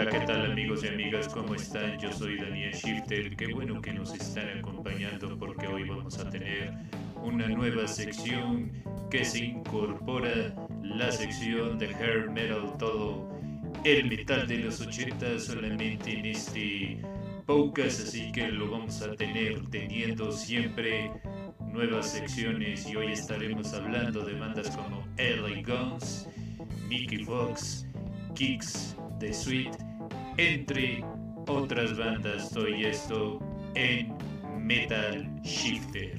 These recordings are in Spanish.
Hola, ¿qué tal amigos y amigas? ¿Cómo están? Yo soy Daniel Shifter. Qué bueno que nos están acompañando porque hoy vamos a tener una nueva sección que se incorpora la sección de hair metal todo el metal de los 80 solamente en este podcast así que lo vamos a tener teniendo siempre nuevas secciones y hoy estaremos hablando de bandas como LA Guns, Mickey Fox, Kicks, The Sweet, entre otras bandas. Todo esto en Metal Shifter.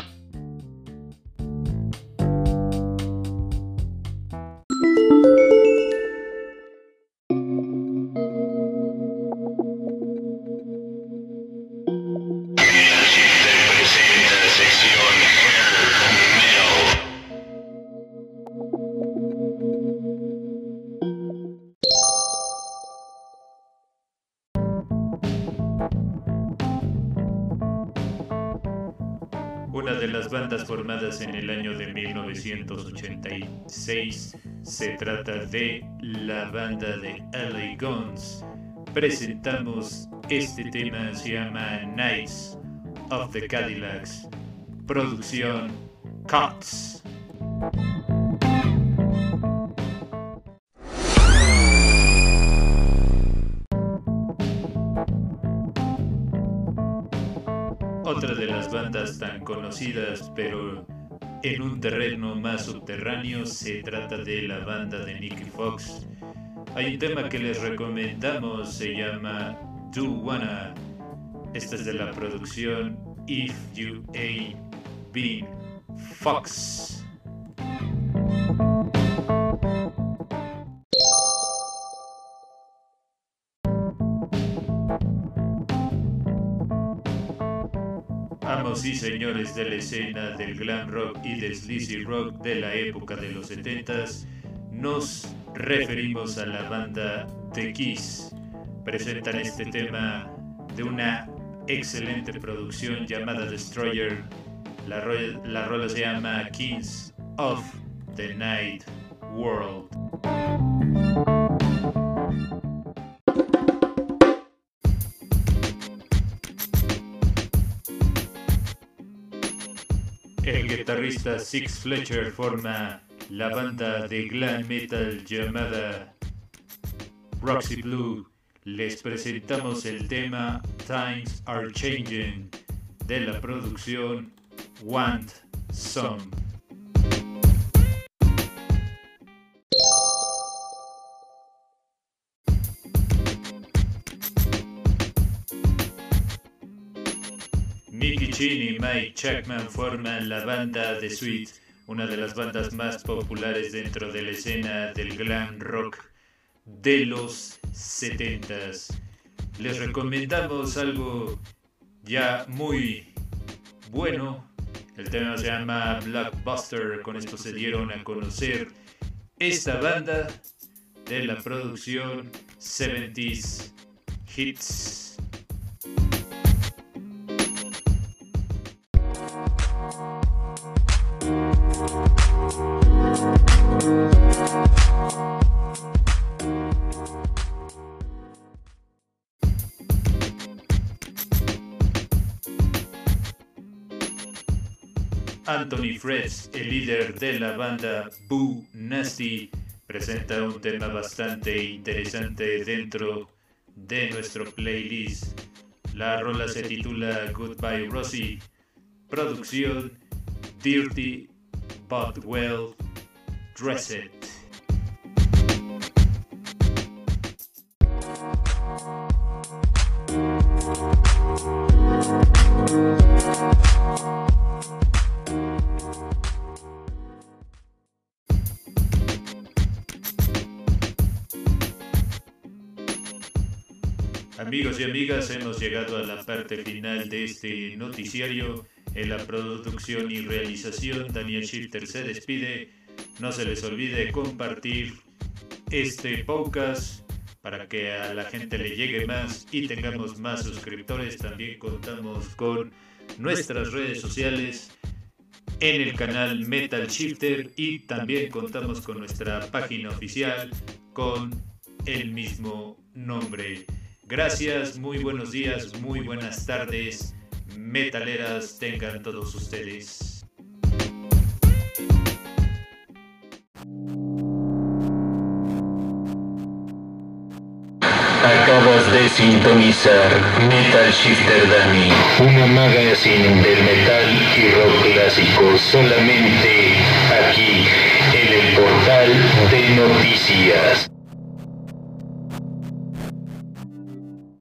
Una de las bandas formadas en el año de 1986 se trata de la banda de LA Guns. Presentamos este tema, se llama Nights of the Cadillacs. Producción Cuts. Otra de las bandas tan conocidas, pero en un terreno más subterráneo, se trata de la banda de Nicky Fox. Hay un tema que les recomendamos, se llama Do Wanna. Esta es de la producción If You Ain't Been Fox. Amos y señores de la escena del glam rock y del sleazy rock de la época de los 70s, nos referimos a la banda The Kiss. Presentan este tema de una excelente producción llamada Destroyer. La, ro- la rola se llama Kings of the Night World. Guitarrista Six Fletcher forma la banda de glam metal llamada Roxy Blue. Les presentamos el tema Times Are Changing de la producción Want Some. Mickey Chin y Mike Chapman forman la banda The Sweet, una de las bandas más populares dentro de la escena del glam rock de los 70s. Les recomendamos algo ya muy bueno. El tema se llama Blackbuster. Con esto se dieron a conocer esta banda de la producción 70s Hits. Anthony Freds, el líder de la banda Boo Nasty, presenta un tema bastante interesante dentro de nuestro playlist. La rola se titula Goodbye Rosie, producción Dirty But Well Dressed. Amigos y amigas, hemos llegado a la parte final de este noticiario. En la producción y realización, Daniel Shifter se despide. No se les olvide compartir este podcast para que a la gente le llegue más y tengamos más suscriptores. También contamos con nuestras redes sociales en el canal Metal Shifter y también contamos con nuestra página oficial con el mismo nombre. Gracias, muy buenos días, muy buenas tardes, metaleras tengan todos ustedes. Acabas de sintonizar Metal Shifter Dani, una magazine del metal y rock clásico solamente aquí en el portal de noticias.